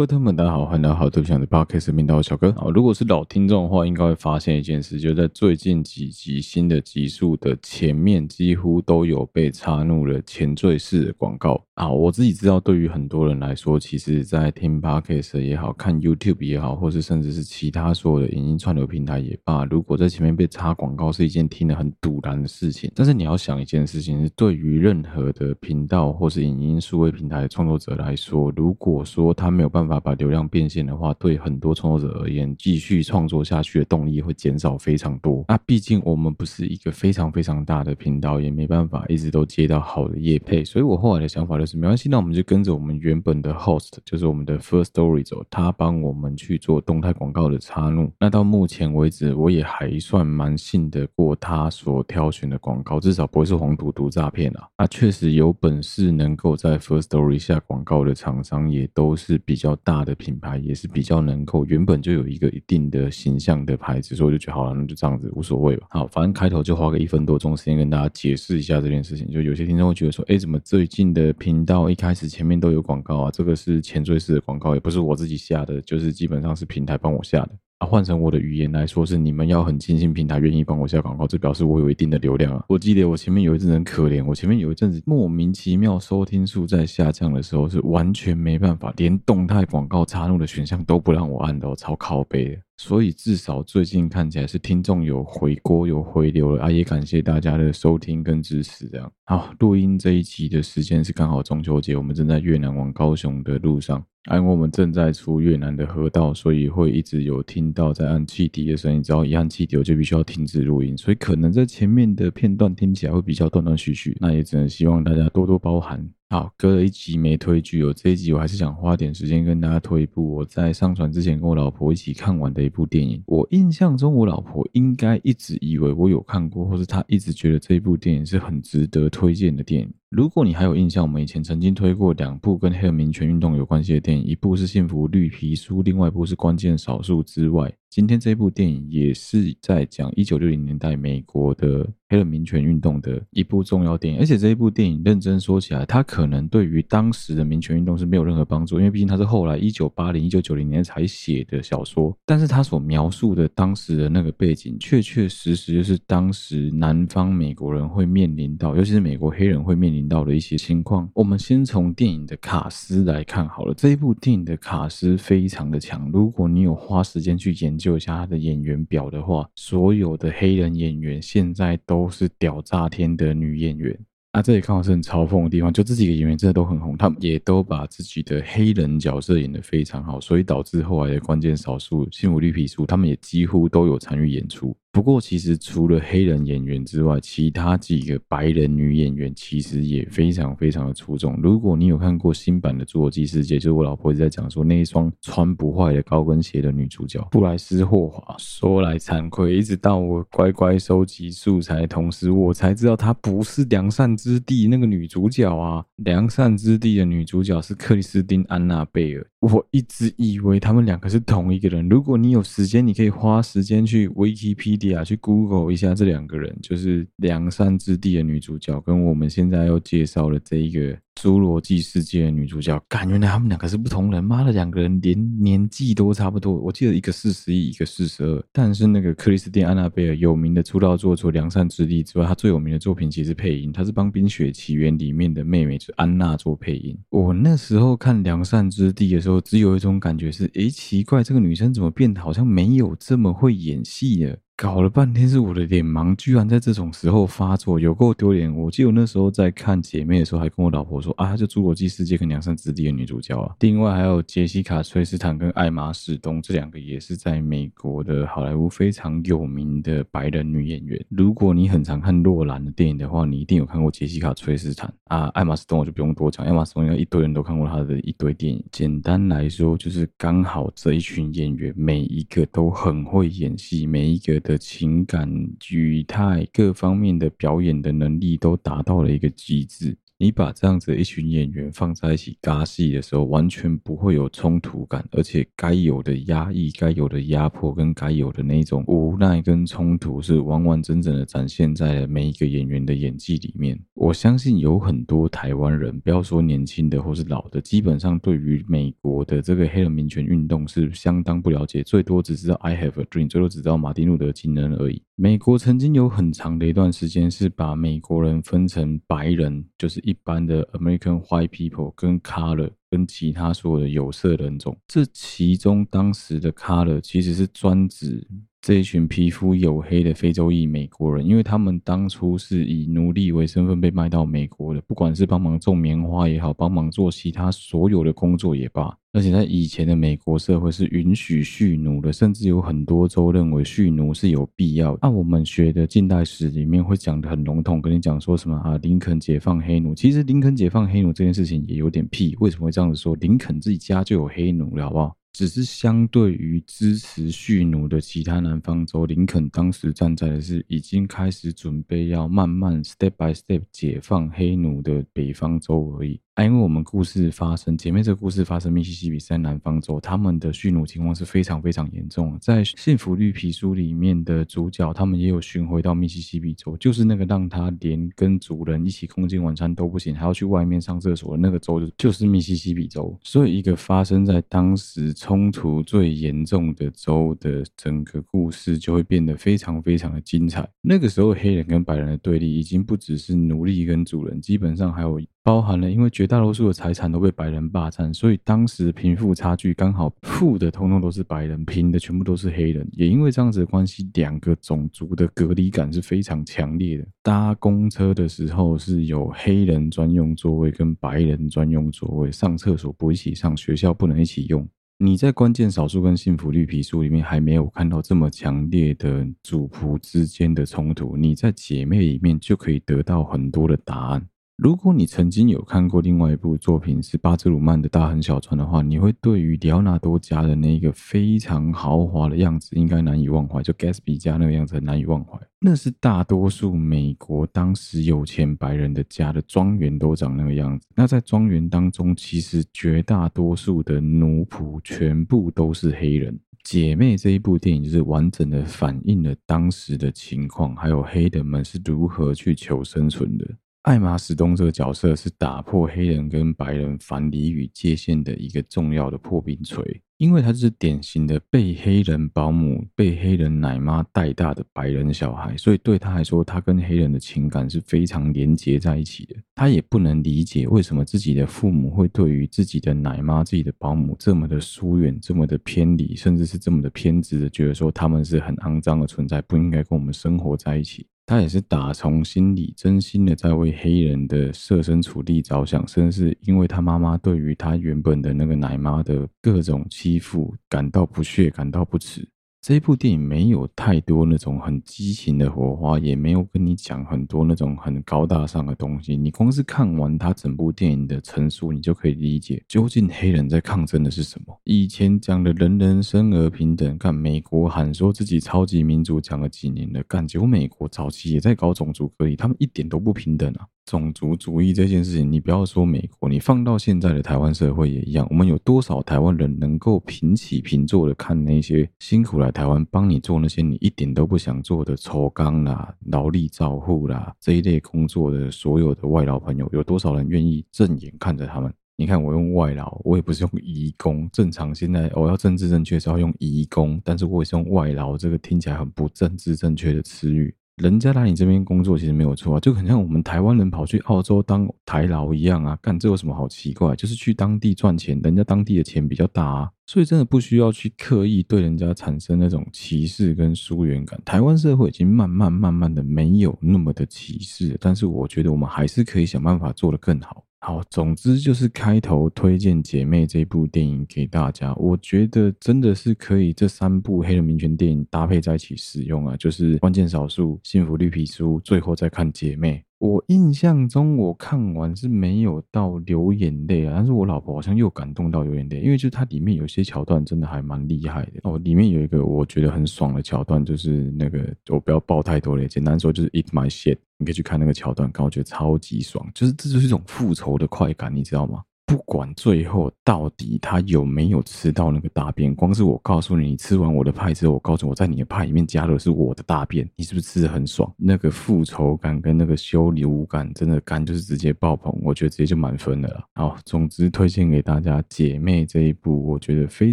各位们，大家好，欢迎来到好对不起的 Podcast 频道，小哥啊。如果是老听众的话，应该会发现一件事，就在最近几集新的集数的前面，几乎都有被插入了前缀式的广告啊。我自己知道，对于很多人来说，其实在听 Podcast 也好，看 YouTube 也好，或是甚至是其他所有的影音串流平台也罢，如果在前面被插广告，是一件听得很堵然的事情。但是你要想一件事情，是对于任何的频道或是影音数位平台的创作者来说，如果说他没有办法把流量变现的话，对很多创作者而言，继续创作下去的动力会减少非常多。那毕竟我们不是一个非常非常大的频道，也没办法一直都接到好的业配。所以我后来的想法就是，没关系，那我们就跟着我们原本的 host，就是我们的 First Story 走，他帮我们去做动态广告的插入。那到目前为止，我也还算蛮信得过他所挑选的广告，至少不会是黄赌毒诈骗啊。那确实有本事能够在 First Story 下广告的厂商，也都是比较大的。品牌也是比较能够原本就有一个一定的形象的牌子，所以我就觉得好了，那就这样子无所谓吧。好，反正开头就花个一分多钟时间跟大家解释一下这件事情。就有些听众会觉得说，哎，怎么最近的频道一开始前面都有广告啊？这个是前缀式的广告，也不是我自己下的，就是基本上是平台帮我下的。啊，换成我的语言来说，是你们要很精心平台愿意帮我下广告，这表示我有一定的流量啊。我记得我前面有一阵子很可怜，我前面有一阵子莫名其妙收听数在下降的时候，是完全没办法，连动态广告插入的选项都不让我按的，我超靠背的。所以至少最近看起来是听众有回锅有回流了啊，也感谢大家的收听跟支持。这样好，录音这一集的时间是刚好中秋节，我们正在越南往高雄的路上，啊，因为我们正在出越南的河道，所以会一直有听到在按汽笛的声音。只要一按汽笛，我就必须要停止录音，所以可能在前面的片段听起来会比较断断续续，那也只能希望大家多多包涵。好，隔了一集没推剧哦，这一集我还是想花点时间跟大家推一部我在上传之前跟我老婆一起看完的一部电影。我印象中，我老婆应该一直以为我有看过，或是她一直觉得这一部电影是很值得推荐的电影。如果你还有印象，我们以前曾经推过两部跟黑人民权运动有关系的电影，一部是《幸福绿皮书》，另外一部是《关键少数》之外。今天这部电影也是在讲一九六零年代美国的黑人民权运动的一部重要电影，而且这一部电影认真说起来，它可能对于当时的民权运动是没有任何帮助，因为毕竟它是后来一九八零、一九九零年才写的小说，但是它所描述的当时的那个背景，确确实实就是当时南方美国人会面临到，尤其是美国黑人会面临到的一些情况。我们先从电影的卡斯来看好了，这一部电影的卡斯非常的强，如果你有花时间去研究。就一下他的演员表的话，所有的黑人演员现在都是屌炸天的女演员。啊，这里刚好是很嘲讽的地方，就这几个演员真的都很红，他们也都把自己的黑人角色演得非常好，所以导致后来的关键少数幸福绿皮书，他们也几乎都有参与演出。不过，其实除了黑人演员之外，其他几个白人女演员其实也非常非常的出众。如果你有看过新版的《侏罗纪世界》，就是我老婆一直在讲说那一双穿不坏的高跟鞋的女主角布莱斯霍华。说来惭愧，一直到我乖乖收集素材同时，我才知道她不是《良善之地》那个女主角啊，《良善之地》的女主角是克里斯汀·安娜贝尔。我一直以为他们两个是同一个人。如果你有时间，你可以花时间去 Wikipedia 去 Google 一下这两个人，就是良善之地的女主角跟我们现在要介绍的这一个。侏罗纪世界的女主角，感觉原来他们两个是不同人。妈的，两个人连年纪都差不多。我记得一个四十一，一个四十二。但是那个克里斯汀·安娜贝尔有名的出道作，除《良善之地》之外，她最有名的作品其实是配音。她是帮《冰雪奇缘》里面的妹妹，就是安娜做配音。我那时候看《良善之地》的时候，只有一种感觉是：诶，奇怪，这个女生怎么变得好像没有这么会演戏了？搞了半天是我的脸盲，居然在这种时候发作，有够丢脸！我记得我那时候在看《姐妹》的时候，还跟我老婆说啊，就《侏罗纪世界》跟《良善之地》的女主角啊。另外还有杰西卡·崔斯坦跟艾玛·史东这两个也是在美国的好莱坞非常有名的白人女演员。如果你很常看诺兰的电影的话，你一定有看过杰西卡·崔斯坦啊。艾玛·史东我就不用多讲，艾玛·史东应该一堆人都看过她的一堆电影。简单来说，就是刚好这一群演员每一个都很会演戏，每一个的情感、语态各方面的表演的能力都达到了一个极致。你把这样子一群演员放在一起尬戏的时候，完全不会有冲突感，而且该有的压抑、该有的压迫跟该有的那种无奈跟冲突，是完完整整的展现在了每一个演员的演技里面。我相信有很多台湾人，不要说年轻的或是老的，基本上对于美国的这个黑人民权运动是相当不了解，最多只知道 I have a dream，最多只知道马丁路德金人而已。美国曾经有很长的一段时间是把美国人分成白人，就是一般的 American white people 跟 color 跟其他所有的有色人种，这其中当时的 color 其实是专指这一群皮肤黝黑的非洲裔美国人，因为他们当初是以奴隶为身份被卖到美国的，不管是帮忙种棉花也好，帮忙做其他所有的工作也罢。而且在以前的美国社会是允许蓄奴的，甚至有很多州认为蓄奴是有必要的。按我们学的近代史里面会讲的很笼统，跟你讲说什么啊，林肯解放黑奴。其实林肯解放黑奴这件事情也有点屁，为什么会这样子说？林肯自己家就有黑奴了，好不好？只是相对于支持蓄奴的其他南方州，林肯当时站在的是已经开始准备要慢慢 step by step 解放黑奴的北方州而已。因为我们故事发生，前面这个故事发生密西西比在南方州，他们的蓄奴情况是非常非常严重。在《幸福绿皮书》里面的主角，他们也有巡回到密西西比州，就是那个让他连跟主人一起共进晚餐都不行，还要去外面上厕所的那个州，就是密西西比州。所以，一个发生在当时冲突最严重的州的整个故事，就会变得非常非常的精彩。那个时候，黑人跟白人的对立已经不只是奴隶跟主人，基本上还有。包含了，因为绝大多数的财产都被白人霸占，所以当时贫富差距刚好富的通通都是白人，贫的全部都是黑人。也因为这样子的关系，两个种族的隔离感是非常强烈的。搭公车的时候是有黑人专用座位跟白人专用座位，上厕所不一起上，学校不能一起用。你在关键少数跟幸福绿皮书里面还没有看到这么强烈的主仆之间的冲突，你在姐妹里面就可以得到很多的答案。如果你曾经有看过另外一部作品是巴兹鲁曼的《大亨小传》的话，你会对于里奥纳多家的那个非常豪华的样子应该难以忘怀，就 Gatsby 家那个样子很难以忘怀。那是大多数美国当时有钱白人的家的庄园都长那个样子。那在庄园当中，其实绝大多数的奴仆全部都是黑人。姐妹这一部电影就是完整的反映了当时的情况，还有黑人们是如何去求生存的。艾玛史东这个角色是打破黑人跟白人藩篱与界限的一个重要的破冰锤，因为他是典型的被黑人保姆、被黑人奶妈带大的白人小孩，所以对他来说，他跟黑人的情感是非常连结在一起的。他也不能理解为什么自己的父母会对于自己的奶妈、自己的保姆这么的疏远、这么的偏离，甚至是这么的偏执的，觉得说他们是很肮脏的存在，不应该跟我们生活在一起。他也是打从心里真心的在为黑人的设身处地着想，甚至因为他妈妈对于他原本的那个奶妈的各种欺负感到不屑，感到不耻。这部电影没有太多那种很激情的火花，也没有跟你讲很多那种很高大上的东西。你光是看完他整部电影的陈述，你就可以理解究竟黑人在抗争的是什么。以前讲的人人生而平等，干美国喊说自己超级民主，讲了几年了，干结果美国早期也在搞种族隔离，他们一点都不平等啊。种族主义这件事情，你不要说美国，你放到现在的台湾社会也一样。我们有多少台湾人能够平起平坐的看那些辛苦来台湾帮你做那些你一点都不想做的抽工啦、劳力照护啦这一类工作的所有的外劳朋友，有多少人愿意正眼看着他们？你看我用外劳，我也不是用移工。正常现在我要政治正确是要用移工，但是我也是用外劳，这个听起来很不政治正确的词语。人家来你这边工作其实没有错啊，就很像我们台湾人跑去澳洲当台劳一样啊，干这有什么好奇怪？就是去当地赚钱，人家当地的钱比较大啊，所以真的不需要去刻意对人家产生那种歧视跟疏远感。台湾社会已经慢慢慢慢的没有那么的歧视，但是我觉得我们还是可以想办法做得更好。好，总之就是开头推荐《姐妹》这部电影给大家。我觉得真的是可以这三部黑人民权电影搭配在一起使用啊，就是关键少数、幸福绿皮书，最后再看《姐妹》。我印象中我看完是没有到流眼泪啊，但是我老婆好像又感动到流眼泪，因为就它里面有些桥段真的还蛮厉害的哦。里面有一个我觉得很爽的桥段，就是那个我不要爆太多了，简单说就是 eat my shit，你可以去看那个桥段，刚我觉得超级爽，就是这就是一种复仇的快感，你知道吗？不管最后到底他有没有吃到那个大便，光是我告诉你，你吃完我的派之后，我告诉我在你的派里面加的是我的大便，你是不是吃得很爽？那个复仇感跟那个羞辱感，真的感就是直接爆棚，我觉得直接就满分了。好，总之推荐给大家《姐妹》这一部，我觉得非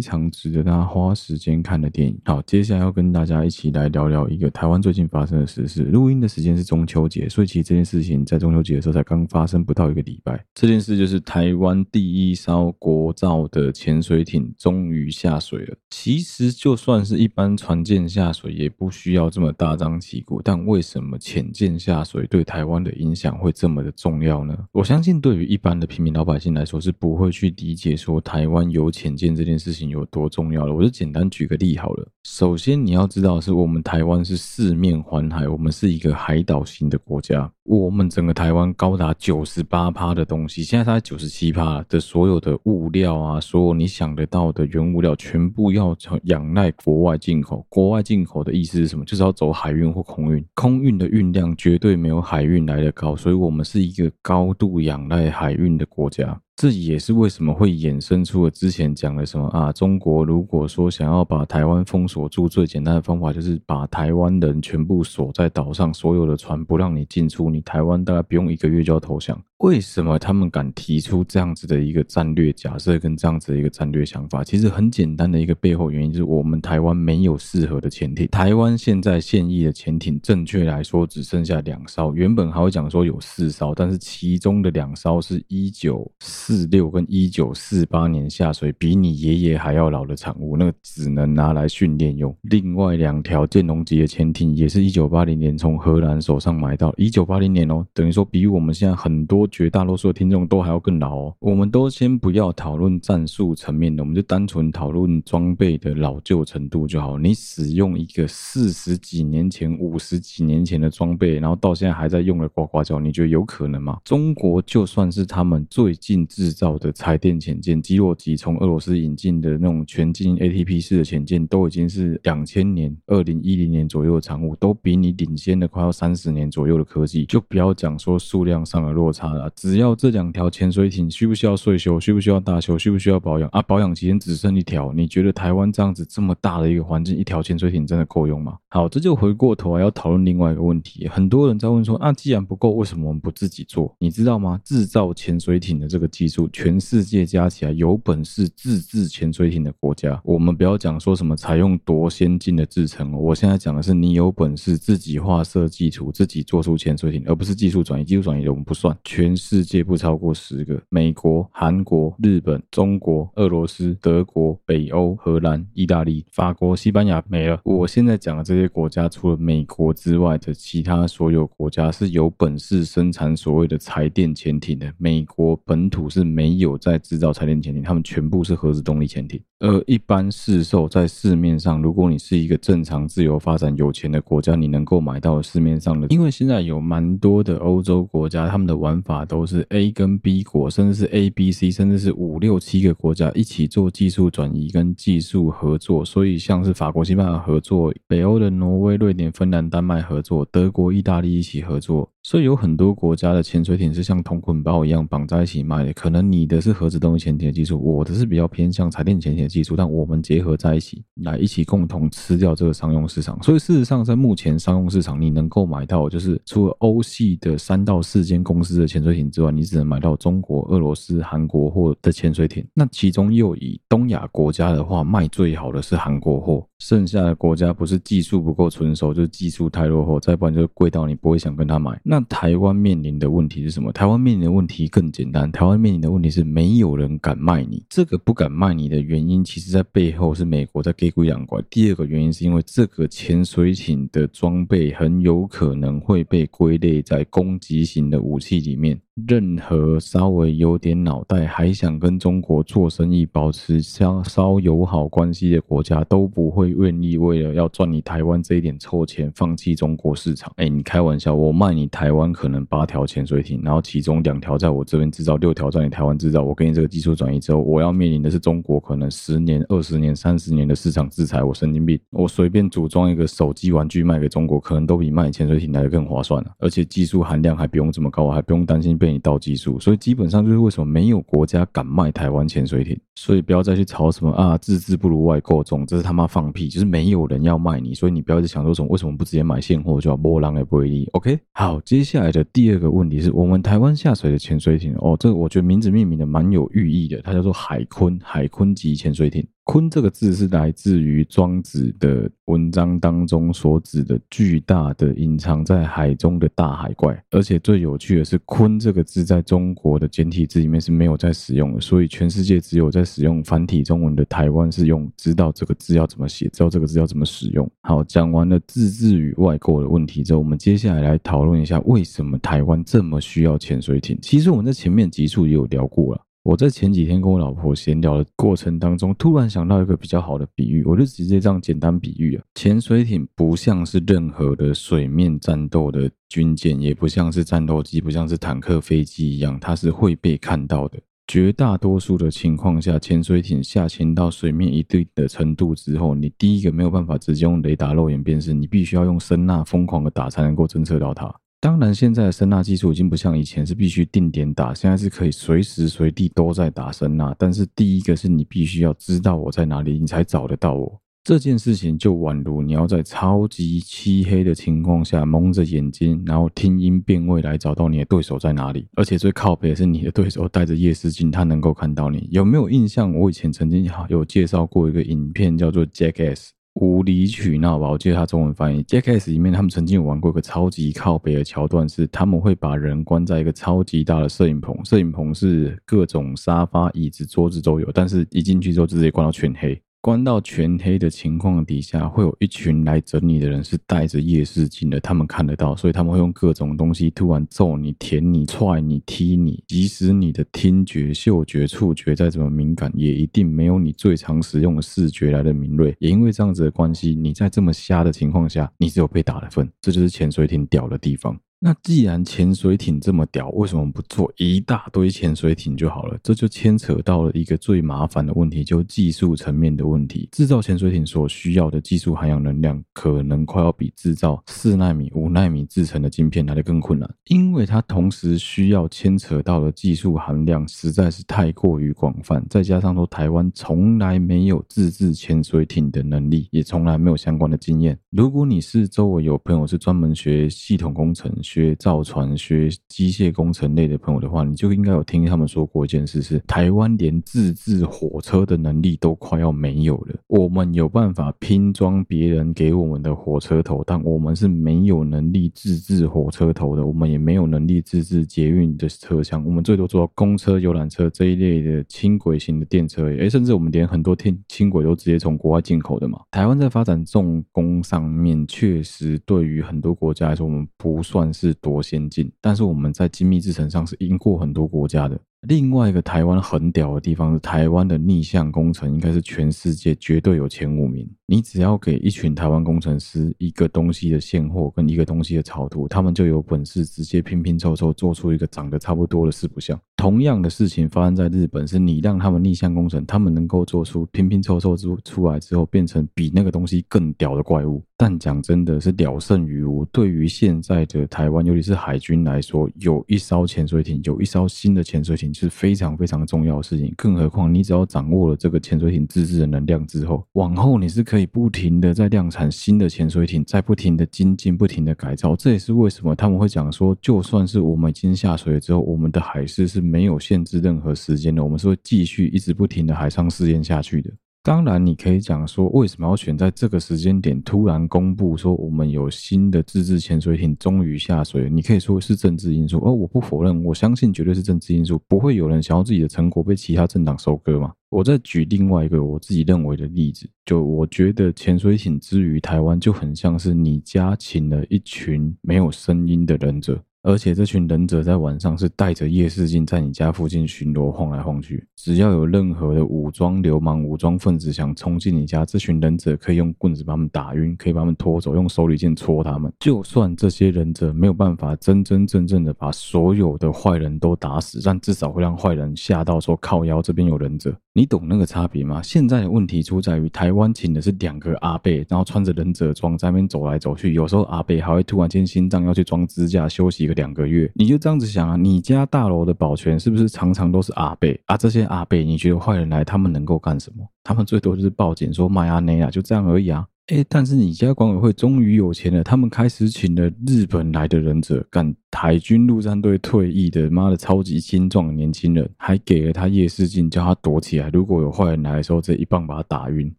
常值得大家花时间看的电影。好，接下来要跟大家一起来聊聊一个台湾最近发生的时事。录音的时间是中秋节，所以其实这件事情在中秋节的时候才刚发生不到一个礼拜。这件事就是台湾。第一艘国造的潜水艇终于下水了。其实就算是一般船舰下水，也不需要这么大张旗鼓。但为什么潜舰下水对台湾的影响会这么的重要呢？我相信对于一般的平民老百姓来说，是不会去理解说台湾有潜舰这件事情有多重要的。我就简单举个例好了。首先你要知道，是我们台湾是四面环海，我们是一个海岛型的国家。我们整个台湾高达九十八趴的东西，现在才九十七趴的所有的物料啊，所有你想得到的原物料，全部要仰赖国外进口。国外进口的意思是什么？就是要走海运或空运。空运的运量绝对没有海运来得高，所以我们是一个高度仰赖海运的国家。这也是为什么会衍生出了之前讲的什么啊？中国如果说想要把台湾封锁住，最简单的方法就是把台湾人全部锁在岛上，所有的船不让你进出，你台湾大概不用一个月就要投降。为什么他们敢提出这样子的一个战略假设跟这样子的一个战略想法？其实很简单的一个背后原因就是我们台湾没有适合的潜艇。台湾现在现役的潜艇，正确来说只剩下两艘，原本还会讲说有四艘，但是其中的两艘是一九。四六跟一九四八年下水，比你爷爷还要老的产物，那个只能拿来训练用。另外两条剑龙级的潜艇，也是一九八零年从荷兰手上买到，一九八零年哦，等于说比我们现在很多绝大多数的听众都还要更老哦。我们都先不要讨论战术层面的，我们就单纯讨论装备的老旧程度就好。你使用一个四十几年前、五十几年前的装备，然后到现在还在用的呱呱叫，你觉得有可能吗？中国就算是他们最近。制造的彩电潜舰，基洛级从俄罗斯引进的那种全经 ATP 式的潜舰，都已经是两千年、二零一零年左右的产物，都比你领先的快要三十年左右的科技。就不要讲说数量上的落差了，只要这两条潜水艇需不需要岁修，需不需要大修，需不需要保养啊？保养期间只剩一条，你觉得台湾这样子这么大的一个环境，一条潜水艇真的够用吗？好，这就回过头来要讨论另外一个问题，很多人在问说，啊，既然不够，为什么我们不自己做？你知道吗？制造潜水艇的这个技全世界加起来有本事自制潜水艇的国家，我们不要讲说什么采用多先进的制程，我现在讲的是你有本事自己画设计图，自己做出潜水艇，而不是技术转移。技术转移的我们不算。全世界不超过十个：美国、韩国、日本、中国、俄罗斯、德国、北欧、荷兰、意大利、法国、西班牙没了。我现在讲的这些国家，除了美国之外的其他所有国家是有本事生产所谓的柴电潜艇的。美国本土是。没有在制造柴电潜艇，他们全部是核子动力潜艇。而一般市售在市面上，如果你是一个正常自由发展有钱的国家，你能够买到市面上的，因为现在有蛮多的欧洲国家，他们的玩法都是 A 跟 B 国，甚至是 A、B、C，甚至是五六七个国家一起做技术转移跟技术合作。所以像是法国、西班牙合作，北欧的挪威、瑞典、芬兰、丹麦合作，德国、意大利一起合作。所以有很多国家的潜水艇是像同捆包一样绑在一起卖的。可能你的是核子动力潜艇的技术，我的是比较偏向柴电潜艇的技术，但我们结合在一起，来一起共同吃掉这个商用市场。所以事实上，在目前商用市场，你能够买到就是除了欧系的三到四间公司的潜水艇之外，你只能买到中国、俄罗斯、韩国货的潜水艇。那其中又以东亚国家的话，卖最好的是韩国货，剩下的国家不是技术不够纯熟，就是技术太落后，再不然就是贵到你不会想跟他买。那台湾面临的问题是什么？台湾面临的问题更简单。台湾面临的问题是没有人敢卖你。这个不敢卖你的原因，其实在背后是美国在给鬼养怪。第二个原因是因为这个潜水艇的装备很有可能会被归类在攻击型的武器里面。任何稍微有点脑袋，还想跟中国做生意、保持稍稍友好关系的国家，都不会愿意为了要赚你台湾这一点臭钱，放弃中国市场。哎，你开玩笑，我卖你台湾可能八条潜水艇，然后其中两条在我这边制造，六条在你台湾制造。我给你这个技术转移之后，我要面临的是中国可能十年、二十年、三十年的市场制裁。我神经病！我随便组装一个手机玩具卖给中国，可能都比卖潜水艇来的更划算了，而且技术含量还不用这么高，还不用担心被你倒技术。所以基本上就是为什么没有国家敢卖台湾潜水艇。所以不要再去吵什么啊，自制不如外购这种，这是他妈放屁！就是没有人要卖你，所以你不要一直想说什么为什么不直接买现货，就要波浪也不会利。OK，好，接下来的第二个问题是我们台湾下水的潜水艇哦，这个我觉得名字命名的蛮有寓意的，它叫做海鲲，海鲲级潜水艇。鲲这个字是来自于庄子的文章当中所指的巨大的隐藏在海中的大海怪，而且最有趣的是，鲲这个字在中国的简体字里面是没有在使用的，所以全世界只有在使用繁体中文的台湾是用知道这个字要怎么写，知道这个字要怎么使用。好，讲完了自制与外购的问题之后，我们接下来来讨论一下为什么台湾这么需要潜水艇。其实我们在前面集数也有聊过了。我在前几天跟我老婆闲聊的过程当中，突然想到一个比较好的比喻，我就直接这样简单比喻啊。潜水艇不像是任何的水面战斗的军舰，也不像是战斗机，不像是坦克、飞机一样，它是会被看到的。绝大多数的情况下，潜水艇下潜到水面一定的程度之后，你第一个没有办法直接用雷达肉眼辨识，你必须要用声呐疯狂的打才能够侦测到它。当然，现在的声纳技术已经不像以前是必须定点打，现在是可以随时随地都在打声纳。但是第一个是你必须要知道我在哪里，你才找得到我。这件事情就宛如你要在超级漆黑的情况下蒙着眼睛，然后听音辨位来找到你的对手在哪里。而且最靠北的是你的对手戴着夜视镜，他能够看到你。有没有印象？我以前曾经有介绍过一个影片，叫做《Jackass》。无理取闹吧，我记得他中文翻译《J.K.S.》里面，他们曾经有玩过一个超级靠北的桥段，是他们会把人关在一个超级大的摄影棚，摄影棚是各种沙发、椅子、桌子都有，但是一进去之后直接关到全黑。关到全黑的情况底下，会有一群来整你的人是带着夜视镜的，他们看得到，所以他们会用各种东西突然揍你、舔你、踹你、踢你。即使你的听觉、嗅觉、触觉再怎么敏感，也一定没有你最常使用的视觉来的敏锐。也因为这样子的关系，你在这么瞎的情况下，你只有被打的份。这就是潜水艇屌的地方。那既然潜水艇这么屌，为什么不做一大堆潜水艇就好了？这就牵扯到了一个最麻烦的问题，就技术层面的问题。制造潜水艇所需要的技术含氧能量，可能快要比制造四纳米、五纳米制成的晶片来的更困难，因为它同时需要牵扯到的技术含量实在是太过于广泛。再加上说，台湾从来没有自制潜水艇的能力，也从来没有相关的经验。如果你是周围有朋友是专门学系统工程，学造船、学机械工程类的朋友的话，你就应该有听他们说过一件事是：台湾连自制火车的能力都快要没有了。我们有办法拼装别人给我们的火车头，但我们是没有能力自制火车头的。我们也没有能力自制捷运的车厢。我们最多做到公车、游览车这一类的轻轨型的电车，诶，甚至我们连很多天轻轨都直接从国外进口的嘛。台湾在发展重工上面，确实对于很多国家来说，我们不算是多。先进，但是我们在精密制程上是赢过很多国家的。另外一个台湾很屌的地方是，台湾的逆向工程应该是全世界绝对有前五名。你只要给一群台湾工程师一个东西的现货跟一个东西的草图，他们就有本事直接拼拼凑凑做出一个长得差不多的四不像。同样的事情发生在日本，是你让他们逆向工程，他们能够做出拼拼凑凑出出来之后，变成比那个东西更屌的怪物。但讲真的是屌胜于无。对于现在的台湾，尤其是海军来说，有一艘潜水艇，有一艘新的潜水艇。是非常非常重要的事情，更何况你只要掌握了这个潜水艇自制的能量之后，往后你是可以不停的在量产新的潜水艇，在不停的精进、不停的改造。这也是为什么他们会讲说，就算是我们已经下水了之后，我们的海试是没有限制任何时间的，我们是会继续一直不停的海上试验下去的。当然，你可以讲说，为什么要选在这个时间点突然公布说我们有新的自制潜水艇终于下水？你可以说是政治因素，而我不否认，我相信绝对是政治因素，不会有人想要自己的成果被其他政党收割嘛。我再举另外一个我自己认为的例子，就我觉得潜水艇之于台湾就很像是你家请了一群没有声音的忍者，而且这群忍者在晚上是带着夜视镜在你家附近巡逻晃来晃去。只要有任何的武装流氓、武装分子想冲进你家，这群忍者可以用棍子把他们打晕，可以把他们拖走，用手里剑戳他们。就算这些忍者没有办法真真正正的把所有的坏人都打死，但至少会让坏人吓到说靠腰这边有忍者。你懂那个差别吗？现在的问题出在于台湾请的是两个阿伯，然后穿着忍者装在那边走来走去，有时候阿伯还会突然间心脏要去装支架休息个两个月。你就这样子想啊，你家大楼的保全是不是常常都是阿贝啊？这些阿贝，你觉得坏人来他们能够干什么？他们最多就是报警说卖阿内啊，就这样而已啊。哎，但是你家管委会终于有钱了，他们开始请了日本来的忍者，干海军陆战队退役的，妈的超级精壮年轻人，还给了他夜视镜，叫他躲起来，如果有坏人来的时候，这一棒把他打晕。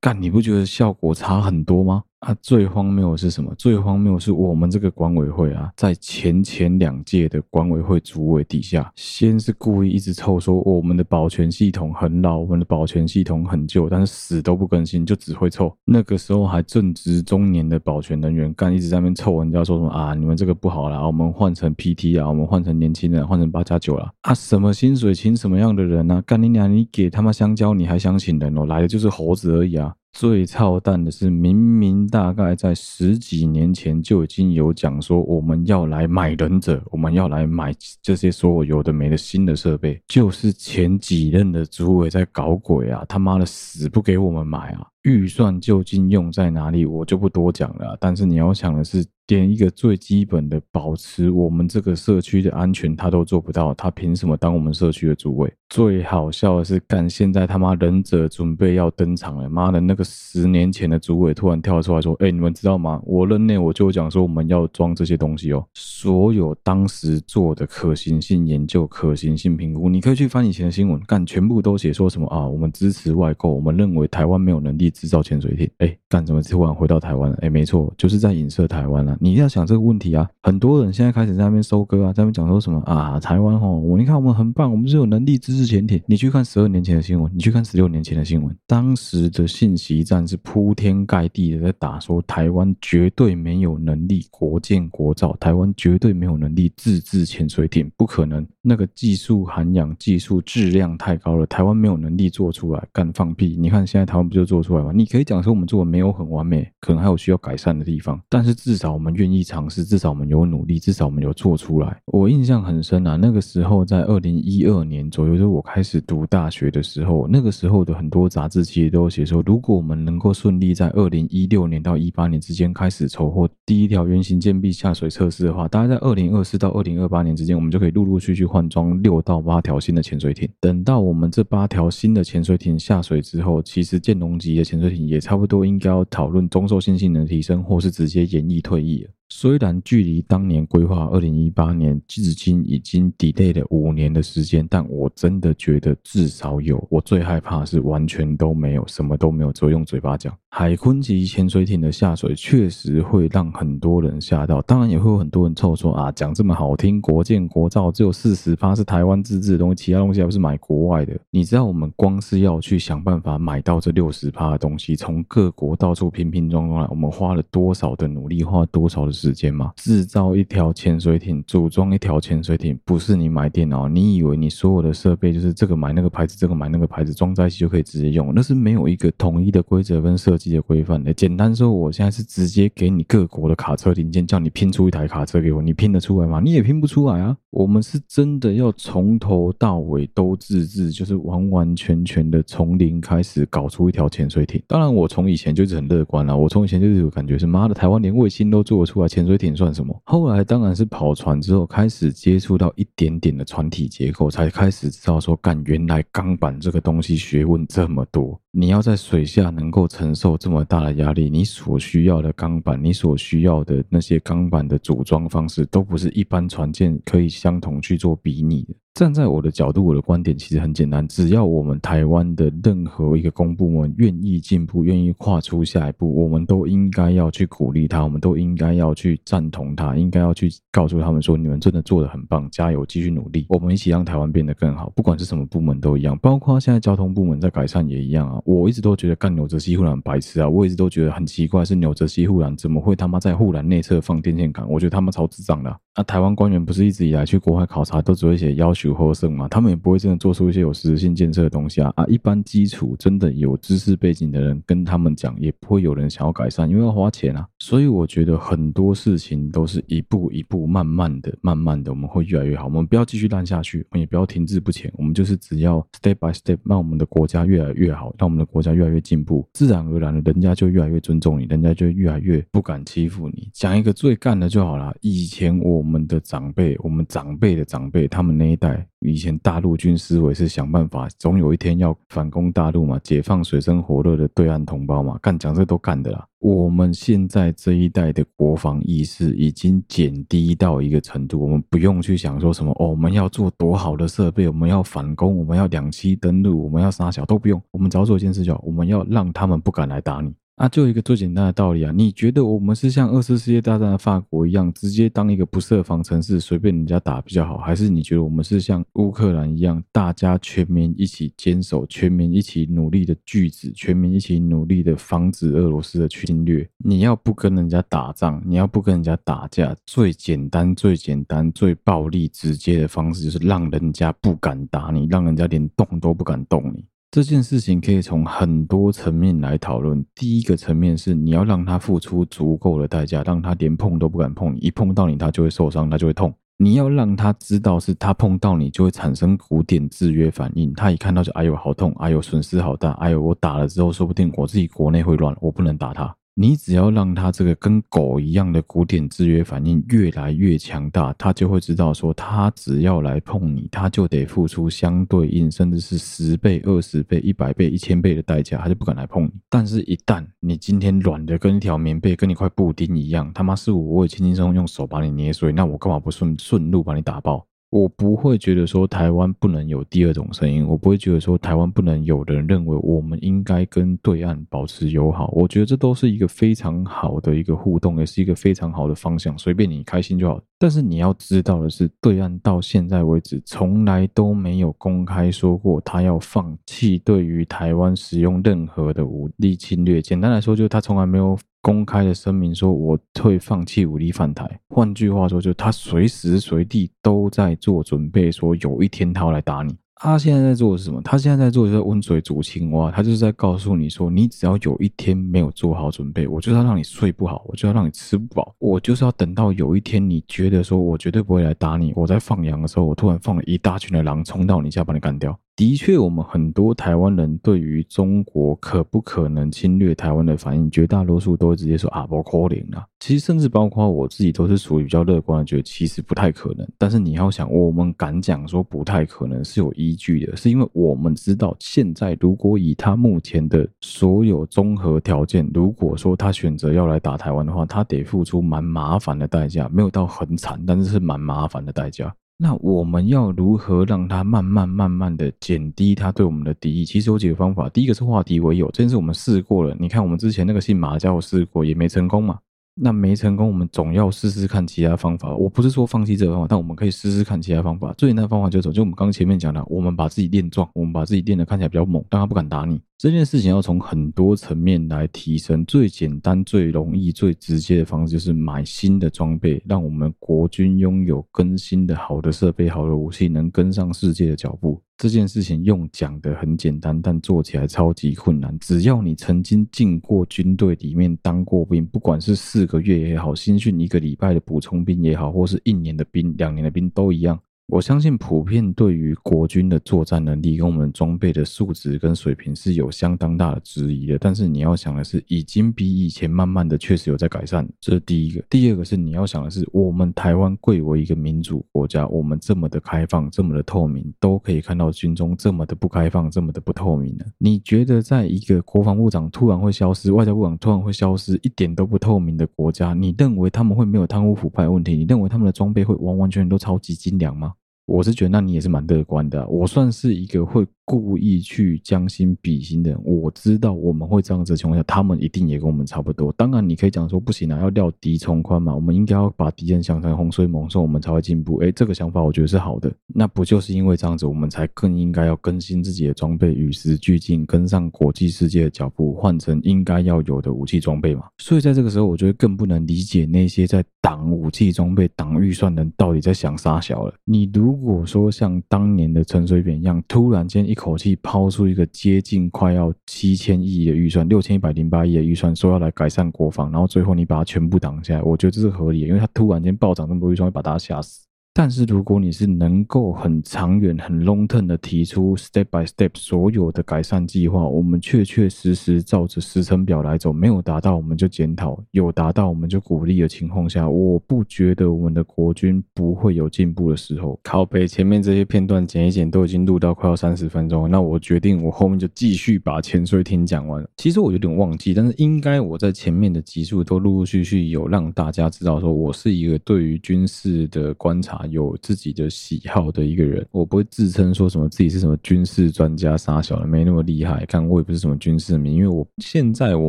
干，你不觉得效果差很多吗？啊，最荒谬的是什么？最荒谬是我们这个管委会啊，在前前两届的管委会主委底下，先是故意一直臭说我们的保全系统很老，我们的保全系统很旧，但是死都不更新，就只会臭。那个时候还正值中年的保全人员，干一直在那边臭人家说什么啊，你们这个不好啦，我们换成 PT 啊，我们换成年轻人，换成八加九了啊，什么薪水请什么样的人啊？干你娘，你给他妈香蕉，你还想请人哦？来的就是猴子而已啊！最操蛋的是，明明大概在十几年前就已经有讲说，我们要来买忍者，我们要来买这些所有有的没的新的设备，就是前几任的主委在搞鬼啊！他妈的死不给我们买啊！预算究竟用在哪里，我就不多讲了。但是你要想的是。连一个最基本的保持我们这个社区的安全，他都做不到，他凭什么当我们社区的主委？最好笑的是，干现在他妈忍者准备要登场了，妈的，那个十年前的主委突然跳出来说：“哎，你们知道吗？我任内我就讲说我们要装这些东西哦。”所有当时做的可行性研究、可行性评估，你可以去翻以前的新闻，干全部都写说什么啊？我们支持外购，我们认为台湾没有能力制造潜水艇。哎，干怎么突然回到台湾了？哎，没错，就是在影射台湾了。你一定要想这个问题啊，很多人现在开始在那边收割啊，在那边讲说什么啊，台湾吼，我你看我们很棒，我们是有能力支持潜艇。你去看十二年前的新闻，你去看十六年前的新闻，当时的信息战是铺天盖地的在打，说台湾绝对没有能力国建国造，台湾绝对没有能力自制潜水艇，不可能，那个技术涵养、技术质量太高了，台湾没有能力做出来，干放屁！你看现在台湾不就做出来吗？你可以讲说我们做的没有很完美，可能还有需要改善的地方，但是至少我们们愿意。尝试，至少我们有努力，至少我们有做出来。我印象很深啊，那个时候在二零一二年左右，就我开始读大学的时候，那个时候的很多杂志其实都写说，如果我们能够顺利在二零一六年到一八年之间开始筹获第一条原型舰臂下水测试的话，大概在二零二四到二零二八年之间，我们就可以陆陆续续换装六到八条新的潜水艇。等到我们这八条新的潜水艇下水之后，其实剑龙级的潜水艇也差不多应该要讨论中寿性性能提升，或是直接延役退役。虽然距离当年规划二零一八年至今已经 delay 了五年的时间，但我真的觉得至少有。我最害怕是完全都没有，什么都没有，只会用嘴巴讲。海鲲级潜水艇的下水确实会让很多人吓到，当然也会有很多人臭说啊，讲这么好听，国建国造只有四十趴是台湾自制的东西，其他东西还不是买国外的。你知道我们光是要去想办法买到这六十趴的东西，从各国到处拼拼装装来，我们花了多少的努力，花了多少的时间吗，制造一条潜水艇，组装一条潜水艇，不是你买电脑，你以为你所有的设备就是这个买那个牌子，这个买那个牌子，装在一起就可以直接用，那是没有一个统一的规则跟设计的规范的。简单说，我现在是直接给你各国的卡车零件，叫你拼出一台卡车给我，你拼得出来吗？你也拼不出来啊。我们是真的要从头到尾都自制，就是完完全全的从零开始搞出一条潜水艇。当然，我从以前就是很乐观了，我从以前就是有感觉是妈的，台湾连卫星都做得出来，潜水艇。算什么？后来当然是跑船之后，开始接触到一点点的船体结构，才开始知道说，干，原来钢板这个东西学问这么多。你要在水下能够承受这么大的压力，你所需要的钢板，你所需要的那些钢板的组装方式，都不是一般船舰可以相同去做比拟的。站在我的角度，我的观点其实很简单：只要我们台湾的任何一个公部门愿意进步，愿意跨出下一步，我们都应该要去鼓励他，我们都应该要去赞同他，应该要去告诉他们说：你们真的做得很棒，加油，继续努力，我们一起让台湾变得更好。不管是什么部门都一样，包括现在交通部门在改善也一样啊。我一直都觉得干纽泽西护栏白痴啊，我一直都觉得很奇怪，是纽泽西护栏怎么会他妈在护栏内侧放电线杆？我觉得他妈超智障的。那、台湾官员不是一直以来去国外考察都只会写要求获胜嘛？他们也不会真的做出一些有实质性建设的东西啊！啊，一般基础真的有知识背景的人跟他们讲，也不会有人想要改善，因为要花钱啊。所以我觉得很多事情都是一步一步、慢慢的、慢慢的，我们会越来越好。我们不要继续烂下去，我们也不要停滞不前，我们就是只要 step by step，让我们的国家越来越好，让我们的国家越来越进步，自然而然的，人家就越来越尊重你，人家就越来越不敢欺负你。讲一个最干的就好了，以前我们的长辈。我们长辈的长辈，他们那一代以前大陆军思维是想办法，总有一天要反攻大陆嘛，解放水深火热的对岸同胞嘛，干讲这都干的啦。我们现在这一代的国防意识已经减低到一个程度，我们不用去想说什么哦，我们要做多好的设备，我们要反攻，我们要两栖登陆，我们要杀小都不用，我们只要做一件事就好，我们要让他们不敢来打你。啊，就一个最简单的道理啊！你觉得我们是像二次世界大战的法国一样，直接当一个不设防城市，随便人家打比较好，还是你觉得我们是像乌克兰一样，大家全民一起坚守，全民一起努力的拒止，全民一起努力的防止俄罗斯的侵略？你要不跟人家打仗，你要不跟人家打架，最简单、最简单、最暴力、直接的方式，就是让人家不敢打你，让人家连动都不敢动你。这件事情可以从很多层面来讨论。第一个层面是你要让他付出足够的代价，让他连碰都不敢碰你，一碰到你他就会受伤，他就会痛。你要让他知道是他碰到你就会产生古典制约反应，他一看到就哎呦好痛，哎呦损失好大，哎呦我打了之后说不定我自己国内会乱，我不能打他。你只要让他这个跟狗一样的古典制约反应越来越强大，他就会知道说，他只要来碰你，他就得付出相对应，甚至是十倍、二十倍、一百倍、一千倍的代价，他就不敢来碰你。但是，一旦你今天软的跟一条棉被，跟一块布丁一样，他妈是我，我也轻轻松松用手把你捏碎，那我干嘛不顺顺路把你打爆？我不会觉得说台湾不能有第二种声音，我不会觉得说台湾不能有人认为我们应该跟对岸保持友好。我觉得这都是一个非常好的一个互动，也是一个非常好的方向。随便你开心就好。但是你要知道的是，对岸到现在为止从来都没有公开说过他要放弃对于台湾使用任何的武力侵略。简单来说，就是他从来没有。公开的声明说，我会放弃武力犯台。换句话说，就是他随时随地都在做准备，说有一天他要来打你。他现在在做的是什么？他现在在做的是温水煮青蛙。他就是在告诉你说，你只要有一天没有做好准备，我就要让你睡不好，我就要让你吃不饱，我就是要等到有一天你觉得说我绝对不会来打你，我在放羊的时候，我突然放了一大群的狼冲到你家把你干掉。的确，我们很多台湾人对于中国可不可能侵略台湾的反应，绝大多数都会直接说啊，不可能啊。其实，甚至包括我自己都是属于比较乐观的，觉得其实不太可能。但是你要想，我们敢讲说不太可能是有依据的，是因为我们知道，现在如果以他目前的所有综合条件，如果说他选择要来打台湾的话，他得付出蛮麻烦的代价，没有到很惨，但是是蛮麻烦的代价。那我们要如何让他慢慢慢慢的减低他对我们的敌意？其实有几个方法。第一个是化敌为友，这件事我们试过了。你看我们之前那个姓马的家伙试过也没成功嘛。那没成功，我们总要试试看其他方法。我不是说放弃这个方法，但我们可以试试看其他方法。最简单的方法就是走，就我们刚刚前面讲的，我们把自己练壮，我们把自己练得看起来比较猛，让他不敢打你。这件事情要从很多层面来提升，最简单、最容易、最直接的方式就是买新的装备，让我们国军拥有更新的好的设备、好的武器，能跟上世界的脚步。这件事情用讲的很简单，但做起来超级困难。只要你曾经进过军队里面当过兵，不管是四个月也好，新训一个礼拜的补充兵也好，或是一年的兵、两年的兵都一样。我相信普遍对于国军的作战能力跟我们装备的素质跟水平是有相当大的质疑的。但是你要想的是，已经比以前慢慢的确实有在改善，这是第一个。第二个是你要想的是，我们台湾贵为一个民主国家，我们这么的开放，这么的透明，都可以看到军中这么的不开放，这么的不透明的。你觉得在一个国防部长突然会消失，外交部长突然会消失，一点都不透明的国家，你认为他们会没有贪污腐败问题？你认为他们的装备会完完全全都超级精良吗？我是觉得，那你也是蛮乐观的。我算是一个会故意去将心比心的，我知道我们会这样子的情况下，他们一定也跟我们差不多。当然，你可以讲说不行啊，要料敌从宽嘛，我们应该要把敌人想成洪水猛兽，我们才会进步。诶，这个想法我觉得是好的。那不就是因为这样子，我们才更应该要更新自己的装备，与时俱进，跟上国际世界的脚步，换成应该要有的武器装备嘛？所以在这个时候，我觉得更不能理解那些在挡武器装备、挡预算的人到底在想啥小了。你如果说像当年的陈水扁一样，突然间一口气抛出一个接近快要七千亿的预算，六千一百零八亿的预算，说要来改善国防，然后最后你把它全部挡下来，我觉得这是合理的，因为他突然间暴涨这么多预算，会把大家吓死。但是如果你是能够很长远、很 long term 的提出 step by step 所有的改善计划，我们确确实实照着时程表来走，没有达到我们就检讨，有达到我们就鼓励的情况下，我不觉得我们的国军不会有进步的时候。靠北前面这些片段剪一剪都已经录到快要三十分钟了，那我决定我后面就继续把潜水艇讲完了。其实我有点忘记，但是应该我在前面的集数都陆陆续续有让大家知道，说我是一个对于军事的观察。有自己的喜好的一个人，我不会自称说什么自己是什么军事专家，杀小的没那么厉害。看我也不是什么军事迷，因为我现在我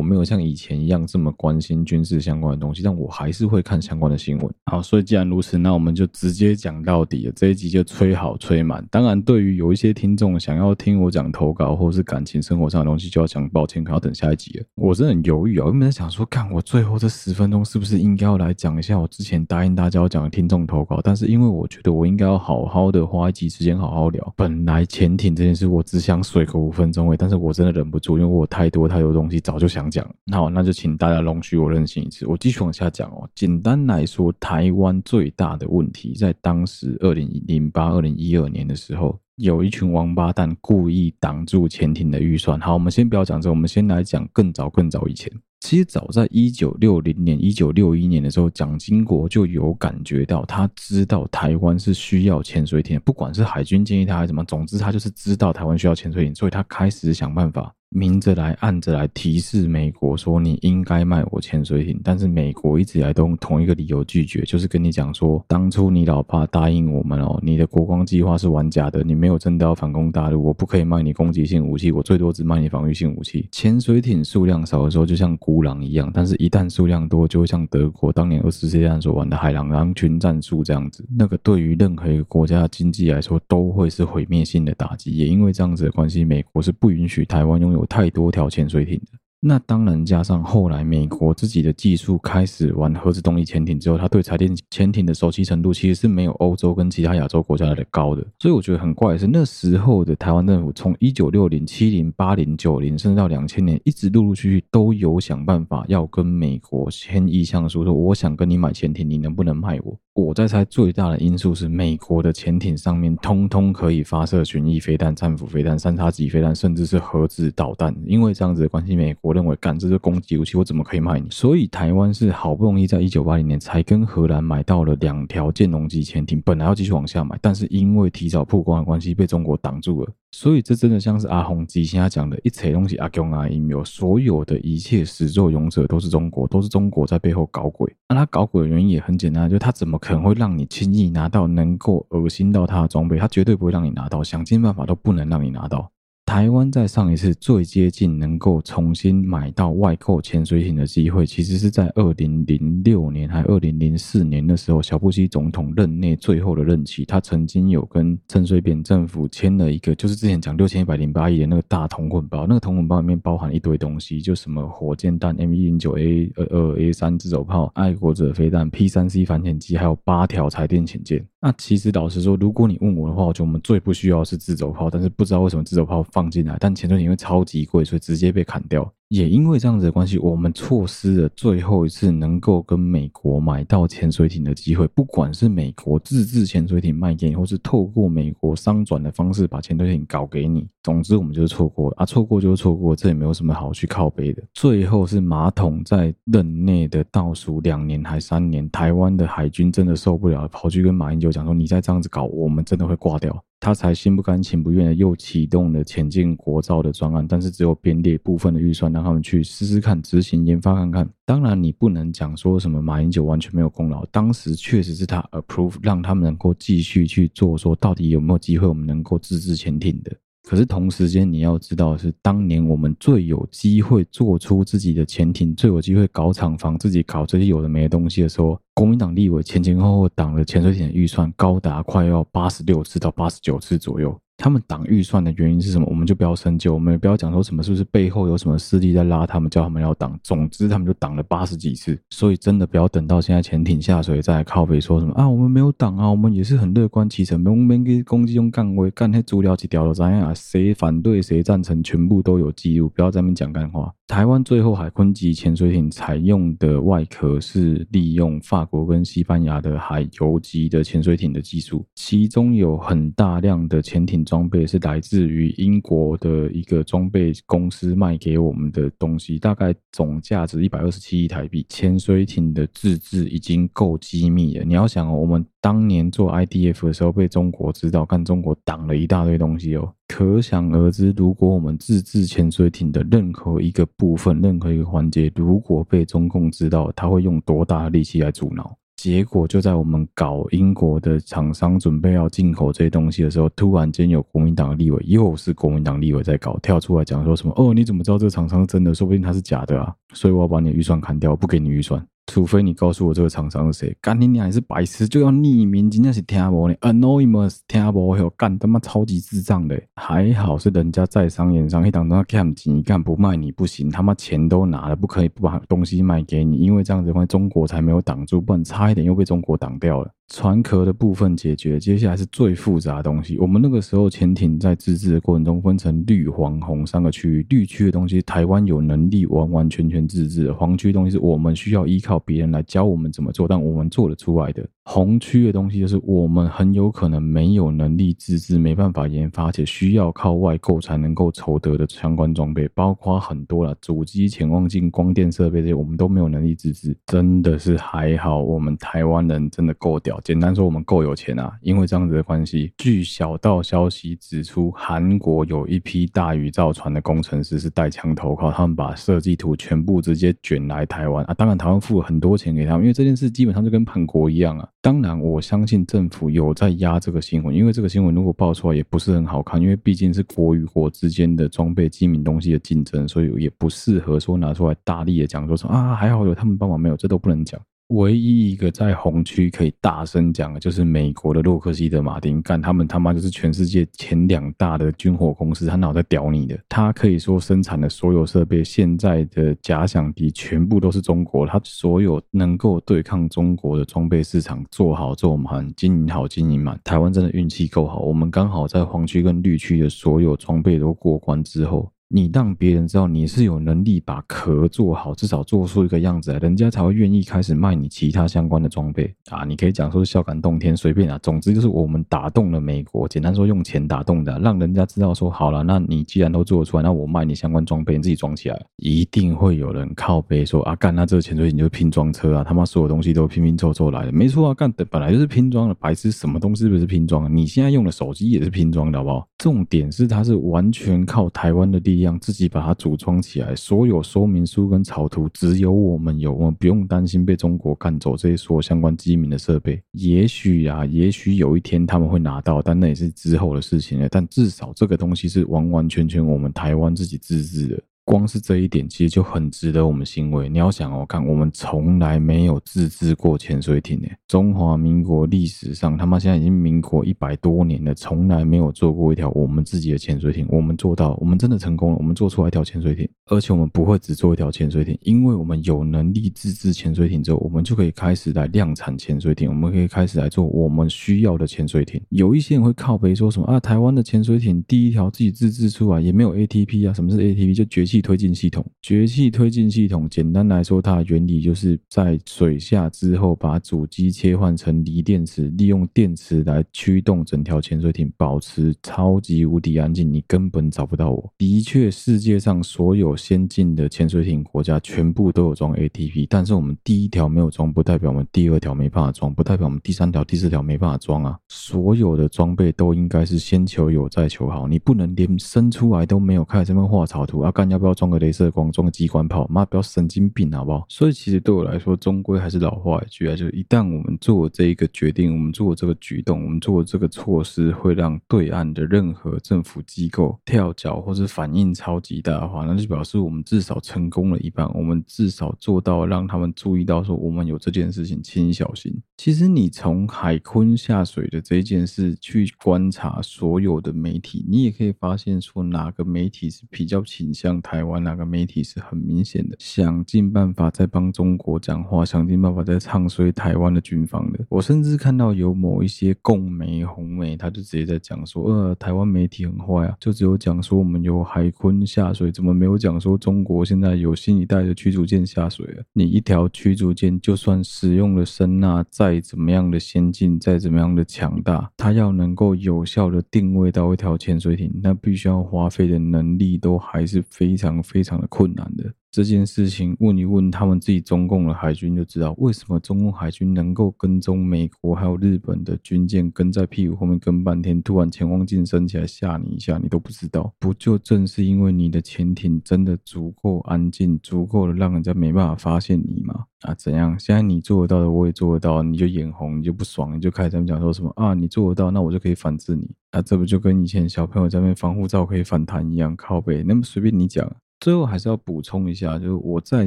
没有像以前一样这么关心军事相关的东西，但我还是会看相关的新闻。好，所以既然如此，那我们就直接讲到底了。这一集就吹好吹满。当然，对于有一些听众想要听我讲投稿或是感情生活上的东西，就要讲抱歉，可能要等下一集了。我真的很犹豫啊，我原本在想说，看我最后这十分钟是不是应该要来讲一下我之前答应大家要讲的听众投稿，但是因为我觉得。我应该要好好的花一集时间好好聊。本来潜艇这件事我只想水个五分钟诶，但是我真的忍不住，因为我太多太多东西早就想讲。好，那就请大家容许我任性一次，我继续往下讲哦。简单来说，台湾最大的问题在当时二零零八、二零一二年的时候，有一群王八蛋故意挡住潜艇的预算。好，我们先不要讲这，我们先来讲更早更早以前。其实早在一九六零年、一九六一年的时候，蒋经国就有感觉到，他知道台湾是需要潜水艇，不管是海军建议他还是什么，总之他就是知道台湾需要潜水艇，所以他开始想办法。明着来暗着来提示美国说，你应该卖我潜水艇，但是美国一直以来都用同一个理由拒绝，就是跟你讲说，当初你老爸答应我们哦，你的国光计划是玩假的，你没有真的要反攻大陆，我不可以卖你攻击性武器，我最多只卖你防御性武器。潜水艇数量少的时候就像孤狼一样，但是一旦数量多，就会像德国当年二次世界大战所玩的海狼狼群战术这样子，那个对于任何一个国家的经济来说都会是毁灭性的打击。也因为这样子的关系，美国是不允许台湾拥有。有太多条潜水艇的。那当然，加上后来美国自己的技术开始玩核子动力潜艇之后，它对柴电潜艇的熟悉程度其实是没有欧洲跟其他亚洲国家来的高的。所以我觉得很怪的是，那时候的台湾政府从一九六零、七零、八零、九零，甚至到两千年，一直陆陆续续都有想办法要跟美国签意向书，说我想跟你买潜艇，你能不能卖我？我在猜最大的因素是美国的潜艇上面通通可以发射巡弋飞弹、战斧飞弹、三叉戟飞弹，甚至是核子导弹。因为这样子的关系，美国。我认为，干这是攻击武器，我怎么可以卖你？所以台湾是好不容易在一九八零年才跟荷兰买到了两条剑龙级潜艇，本来要继续往下买，但是因为提早曝光的关系，被中国挡住了。所以这真的像是阿鸿基现在讲的，一切东西阿公阿姨没有，所有的一切始作俑者都是中国，都是中国在背后搞鬼。那他搞鬼的原因也很简单，就是他怎么可能会让你轻易拿到能够恶心到他的装备？他绝对不会让你拿到，想尽办法都不能让你拿到。台湾在上一次最接近能够重新买到外购潜水艇的机会，其实是在二零零六年还二零零四年的时候，小布希总统任内最后的任期，他曾经有跟陈水扁政府签了一个，就是之前讲六千一百零八亿的那个大同捆包，那个同捆包里面包含一堆东西，就什么火箭弹 M 一零九 A 二二 A 三自走炮、爱国者飞弹、P 三 C 反潜机，还有八条柴电潜舰。那其实老实说，如果你问我的话，我觉得我们最不需要是自走炮，但是不知道为什么自走炮。放进来，但潜水艇因为超级贵，所以直接被砍掉。也因为这样子的关系，我们错失了最后一次能够跟美国买到潜水艇的机会。不管是美国自制潜水艇卖给你，或是透过美国商转的方式把潜水艇搞给你，总之我们就是错过啊，错过就是错过，这也没有什么好去靠背的。最后是马桶在任内的倒数两年还三年，台湾的海军真的受不了，跑去跟马英九讲说：“你再这样子搞，我们真的会挂掉。”他才心不甘情不愿的又启动了潜进国造的专案，但是只有编列部分的预算让他们去试试看执行研发看看。当然，你不能讲说什么马英九完全没有功劳，当时确实是他 approve 让他们能够继续去做，说到底有没有机会我们能够自制潜艇的。可是同时间你要知道的是，当年我们最有机会做出自己的潜艇，最有机会搞厂房，自己搞这些有的没的东西的时候，国民党立委前前后后挡了潜水艇的预算高达快要八十六次到八十九次左右。他们挡预算的原因是什么？我们就不要深究，我们也不要讲说什么是不是背后有什么势力在拉他们，叫他们要挡。总之，他们就挡了八十几次。所以，真的不要等到现在潜艇下水再靠北说什么啊，我们没有挡啊，我们也是很乐观其成，我们给攻击用干位干那足疗几条了，怎样啊？谁反对谁赞成，全部都有记录，不要在那边讲干话。台湾最后海鲲级潜水艇采用的外壳是利用法国跟西班牙的海游级的潜水艇的技术，其中有很大量的潜艇装备是来自于英国的一个装备公司卖给我们的东西，大概总价值一百二十七亿台币。潜水艇的自制已经够机密了，你要想，我们当年做 IDF 的时候被中国知道，看中国挡了一大堆东西哦。可想而知，如果我们自制潜水艇的任何一个部分、任何一个环节，如果被中共知道，他会用多大力气来阻挠？结果就在我们搞英国的厂商准备要进口这些东西的时候，突然间有国民党的立委，又是国民党立委在搞，跳出来讲说什么：“哦，你怎么知道这个厂商是真的？说不定他是假的啊！”所以我要把你的预算砍掉，不给你预算。除非你告诉我这个厂商是谁，干你娘还是白痴，就要匿名，真的是听不呢？Anonymous 听不哟，干他妈超级智障的，还好是人家在商言商，一档都要看紧，你干不卖你不行，他妈钱都拿了，不可以不把东西卖给你，因为这样子的话，中国才没有挡住，不然差一点又被中国挡掉了。船壳的部分解决，接下来是最复杂的东西。我们那个时候潜艇在自制的过程中，分成绿、黄、红三个区域。绿区的东西，台湾有能力完完全全自制；黄区的东西是我们需要依靠别人来教我们怎么做，但我们做得出来的。红区的东西就是我们很有可能没有能力自制，没办法研发，且需要靠外购才能够筹得的相关装备，包括很多了，主机、潜望镜、光电设备这些，我们都没有能力自制。真的是还好，我们台湾人真的够屌。简单说，我们够有钱啊！因为这样子的关系，据小道消息指出，韩国有一批大宇造船的工程师是带枪投靠，他们把设计图全部直接卷来台湾啊！当然，台湾付了很多钱给他们，因为这件事基本上就跟叛国一样啊！当然，我相信政府有在压这个新闻，因为这个新闻如果爆出来也不是很好看，因为毕竟是国与国之间的装备机敏东西的竞争，所以也不适合说拿出来大力的讲，说说啊，还好有他们帮忙，没有这都不能讲。唯一一个在红区可以大声讲的，就是美国的洛克希德马丁，干他们他妈就是全世界前两大的军火公司，他脑袋屌你的？他可以说生产的所有设备，现在的假想敌全部都是中国，他所有能够对抗中国的装备市场做好做满，经营好经营满。台湾真的运气够好，我们刚好在黄区跟绿区的所有装备都过关之后。你让别人知道你是有能力把壳做好，至少做出一个样子来，人家才会愿意开始卖你其他相关的装备啊！你可以讲说是孝感动天，随便啊，总之就是我们打动了美国，简单说用钱打动的，让人家知道说好了，那你既然都做出来，那我卖你相关装备，你自己装起来，一定会有人靠背说啊，干，那这个潜水艇就是拼装车啊，他妈所有东西都拼拼凑凑来的，没错啊，干本来就是拼装的，白痴，什么东西不是拼装？你现在用的手机也是拼装的，好不好？重点是它是完全靠台湾的力量。自己把它组装起来，所有说明书跟草图只有我们有，我们不用担心被中国干走这些所有相关机密的设备。也许啊，也许有一天他们会拿到，但那也是之后的事情了。但至少这个东西是完完全全我们台湾自己自制的。光是这一点，其实就很值得我们欣慰。你要想哦，看我们从来没有自制过潜水艇诶，中华民国历史上，他妈现在已经民国一百多年了，从来没有做过一条我们自己的潜水艇。我们做到，我们真的成功了，我们做出来一条潜水艇，而且我们不会只做一条潜水艇，因为我们有能力自制潜水艇之后，我们就可以开始来量产潜水艇，我们可以开始来做我们需要的潜水艇。有一些人会靠北说什么啊，台湾的潜水艇第一条自己自制出来也没有 ATP 啊，什么是 ATP？就绝推进系统，绝气推进系统，简单来说，它的原理就是在水下之后，把主机切换成锂电池，利用电池来驱动整条潜水艇，保持超级无敌安静，你根本找不到我。的确，世界上所有先进的潜水艇国家全部都有装 ATP，但是我们第一条没有装，不代表我们第二条没办法装，不代表我们第三条、第四条没办法装啊。所有的装备都应该是先求有，再求好，你不能连生出来都没有，开始这边画草图，啊干要不要？要装个镭射光，装个机关炮，妈不要神经病好不好？所以其实对我来说，终归还是老话一句啊，就是一旦我们做这一个决定，我们做这个举动，我们做这个措施，会让对岸的任何政府机构跳脚或者反应超级大的话，那就表示我们至少成功了一半，我们至少做到让他们注意到说我们有这件事情，请小心。其实你从海坤下水的这件事去观察所有的媒体，你也可以发现说哪个媒体是比较倾向台湾，哪个媒体是很明显的想尽办法在帮中国讲话，想尽办法在唱衰台湾的军方的。我甚至看到有某一些共媒、红媒，他就直接在讲说，呃，台湾媒体很坏啊，就只有讲说我们有海鲲下水，怎么没有讲说中国现在有新一代的驱逐舰下水了？你一条驱逐舰就算使用了声呐，再怎么样的先进，再怎么样的强大，它要能够有效的定位到一条潜水艇，那必须要花费的能力都还是非非常非常的困难的。这件事情问一问他们自己中共的海军就知道，为什么中共海军能够跟踪美国还有日本的军舰跟在屁股后面跟半天，突然潜望镜升起来吓你一下，你都不知道。不就正是因为你的潜艇真的足够安静，足够的让人家没办法发现你吗？啊，怎样？现在你做得到的，我也做得到，你就眼红，你就不爽，你就开始在那讲说什么啊？你做得到，那我就可以反制你啊？这不就跟以前小朋友在那边防护罩可以反弹一样？靠背，那么随便你讲。最后还是要补充一下，就是我再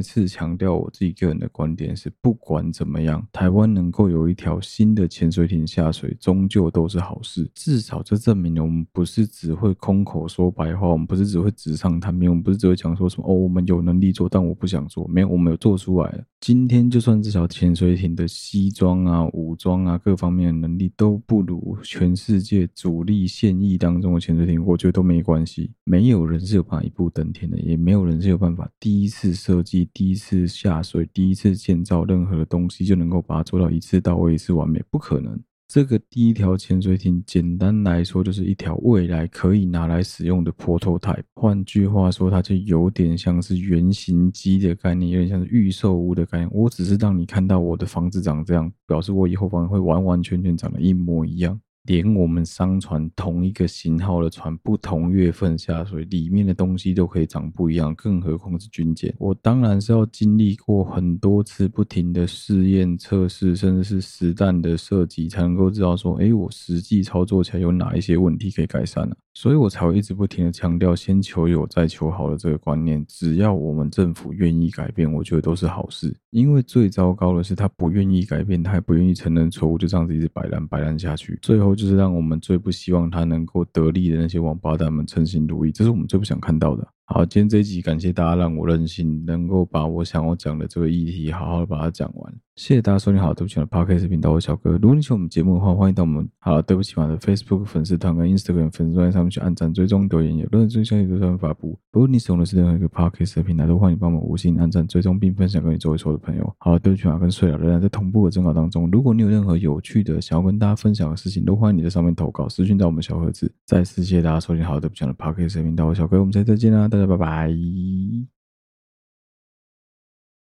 次强调我自己个人的观点是，不管怎么样，台湾能够有一条新的潜水艇下水，终究都是好事。至少这证明了我们不是只会空口说白话，我们不是只会纸上谈兵，我们不是只会讲说什么哦，我们有能力做，但我不想做。没有，我们有做出来了。今天就算这条潜水艇的西装啊、武装啊各方面的能力都不如全世界主力现役当中的潜水艇，我觉得都没关系。没有人是有办法一步登天的，也。没有人是有办法第一次设计、第一次下水、第一次建造任何的东西就能够把它做到一次到位、一次完美，不可能。这个第一条潜水艇，简单来说就是一条未来可以拿来使用的 prototype。换句话说，它就有点像是原型机的概念，有点像是预售屋的概念。我只是让你看到我的房子长这样，表示我以后房子会完完全全长得一模一样。连我们商船同一个型号的船，不同月份下水，里面的东西都可以长不一样，更何况是军舰。我当然是要经历过很多次不停的试验、测试，甚至是实弹的射击，才能够知道说，哎，我实际操作起来有哪一些问题可以改善呢？所以我才会一直不停的强调，先求有再求好的这个观念。只要我们政府愿意改变，我觉得都是好事。因为最糟糕的是，他不愿意改变，他也不愿意承认错误，就这样子一直摆烂摆烂下去。最后就是让我们最不希望他能够得利的那些王八蛋们称心如意，这是我们最不想看到的。好，今天这一集感谢大家让我任性，能够把我想要讲的这个议题好好的把它讲完。谢谢大家收听好，对不起我的 Podcast 频道，我小哥。如果你喜欢我们节目的话，欢迎到我们好对不起嘛的 Facebook 粉丝团跟 Instagram 粉丝团上面去按赞、追踪、留言，有任何最新消息都上面发布。如果你使用的是任何一个 Podcast 的平台，都欢迎帮我们五星按赞、追踪并分享给你周围所有的朋友。好，对不起嘛，跟睡了仍然在同步的征稿当中。如果你有任何有趣的想要跟大家分享的事情，都欢迎你在上面投稿，私讯到我们小盒子。再次谢谢大家收听好，对不起我的 Podcast 频道，我小哥，我们下次再见啦，大家拜拜。